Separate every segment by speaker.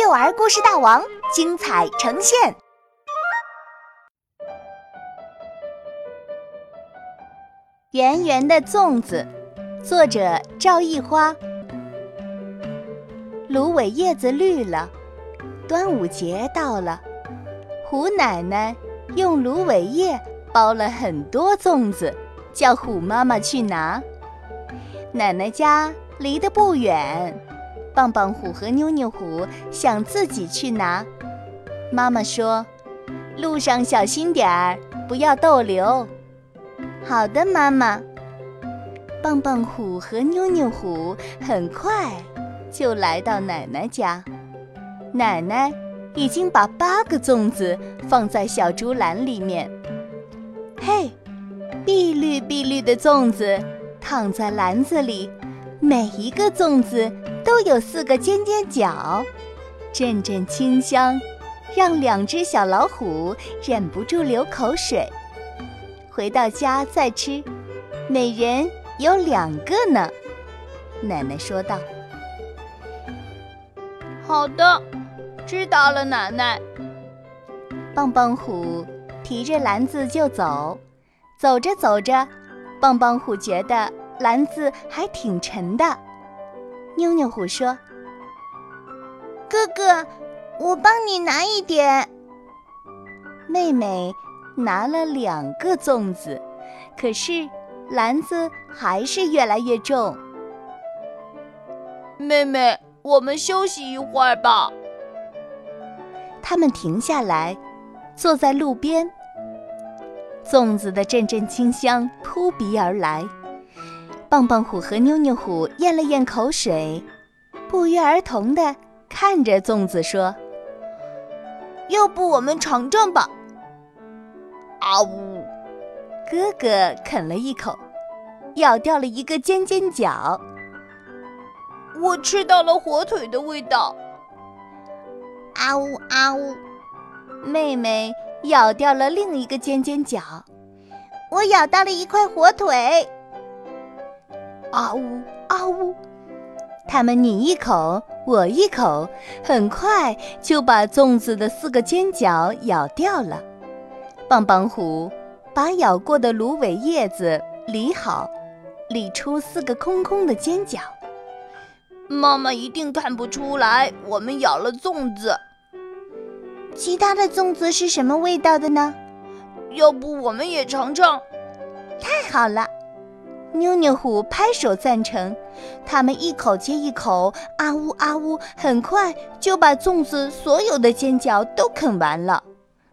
Speaker 1: 幼儿故事大王精彩呈现。圆圆的粽子，作者赵一花。芦苇叶子绿了，端午节到了。虎奶奶用芦苇叶包了很多粽子，叫虎妈妈去拿。奶奶家离得不远。棒棒虎和妞妞虎想自己去拿，妈妈说：“路上小心点儿，不要逗留。”好的，妈妈。棒棒虎和妞妞虎很快就来到奶奶家，奶奶已经把八个粽子放在小竹篮里面。嘿，碧绿碧绿的粽子躺在篮子里，每一个粽子。都有四个尖尖角，阵阵清香，让两只小老虎忍不住流口水。回到家再吃，每人有两个呢。奶奶说道：“
Speaker 2: 好的，知道了，奶奶。”
Speaker 1: 棒棒虎提着篮子就走，走着走着，棒棒虎觉得篮子还挺沉的。妞妞虎说：“
Speaker 3: 哥哥，我帮你拿一点。”
Speaker 1: 妹妹拿了两个粽子，可是篮子还是越来越重。
Speaker 2: 妹妹，我们休息一会儿吧。
Speaker 1: 他们停下来，坐在路边。粽子的阵阵清香扑鼻而来。棒棒虎和妞妞虎咽了咽口水，不约而同地看着粽子说：“
Speaker 3: 要不我们尝尝吧？”
Speaker 2: 啊呜！
Speaker 1: 哥哥啃了一口，咬掉了一个尖尖角。
Speaker 2: 我吃到了火腿的味道。
Speaker 3: 啊呜啊呜！
Speaker 1: 妹妹咬掉了另一个尖尖角。
Speaker 3: 我咬到了一块火腿。
Speaker 1: 啊呜啊呜！他们你一口我一口，很快就把粽子的四个尖角咬掉了。棒棒虎把咬过的芦苇叶子理好，理出四个空空的尖角。
Speaker 2: 妈妈一定看不出来我们咬了粽子。
Speaker 3: 其他的粽子是什么味道的呢？
Speaker 2: 要不我们也尝尝？
Speaker 3: 太好了！
Speaker 1: 妞妞虎拍手赞成，他们一口接一口，啊呜啊呜，很快就把粽子所有的尖角都啃完了，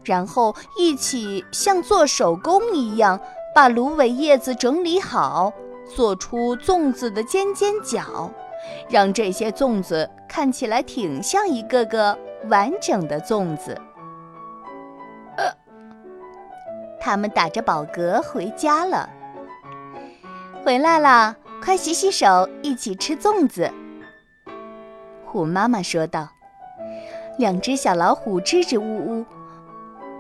Speaker 1: 然后一起像做手工一样，把芦苇叶子整理好，做出粽子的尖尖角，让这些粽子看起来挺像一个个完整的粽子。呃，他们打着饱嗝回家了。回来了，快洗洗手，一起吃粽子。虎妈妈说道。两只小老虎支支吾吾：“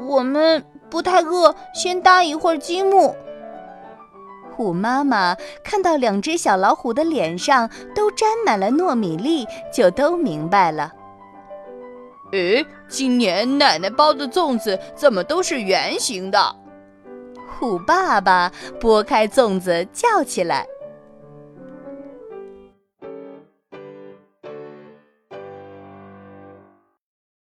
Speaker 2: 我们不太饿，先搭一会儿积木。”
Speaker 1: 虎妈妈看到两只小老虎的脸上都沾满了糯米粒，就都明白了。
Speaker 2: 诶，今年奶奶包的粽子怎么都是圆形的？
Speaker 1: 虎爸爸拨开粽子，叫起来：“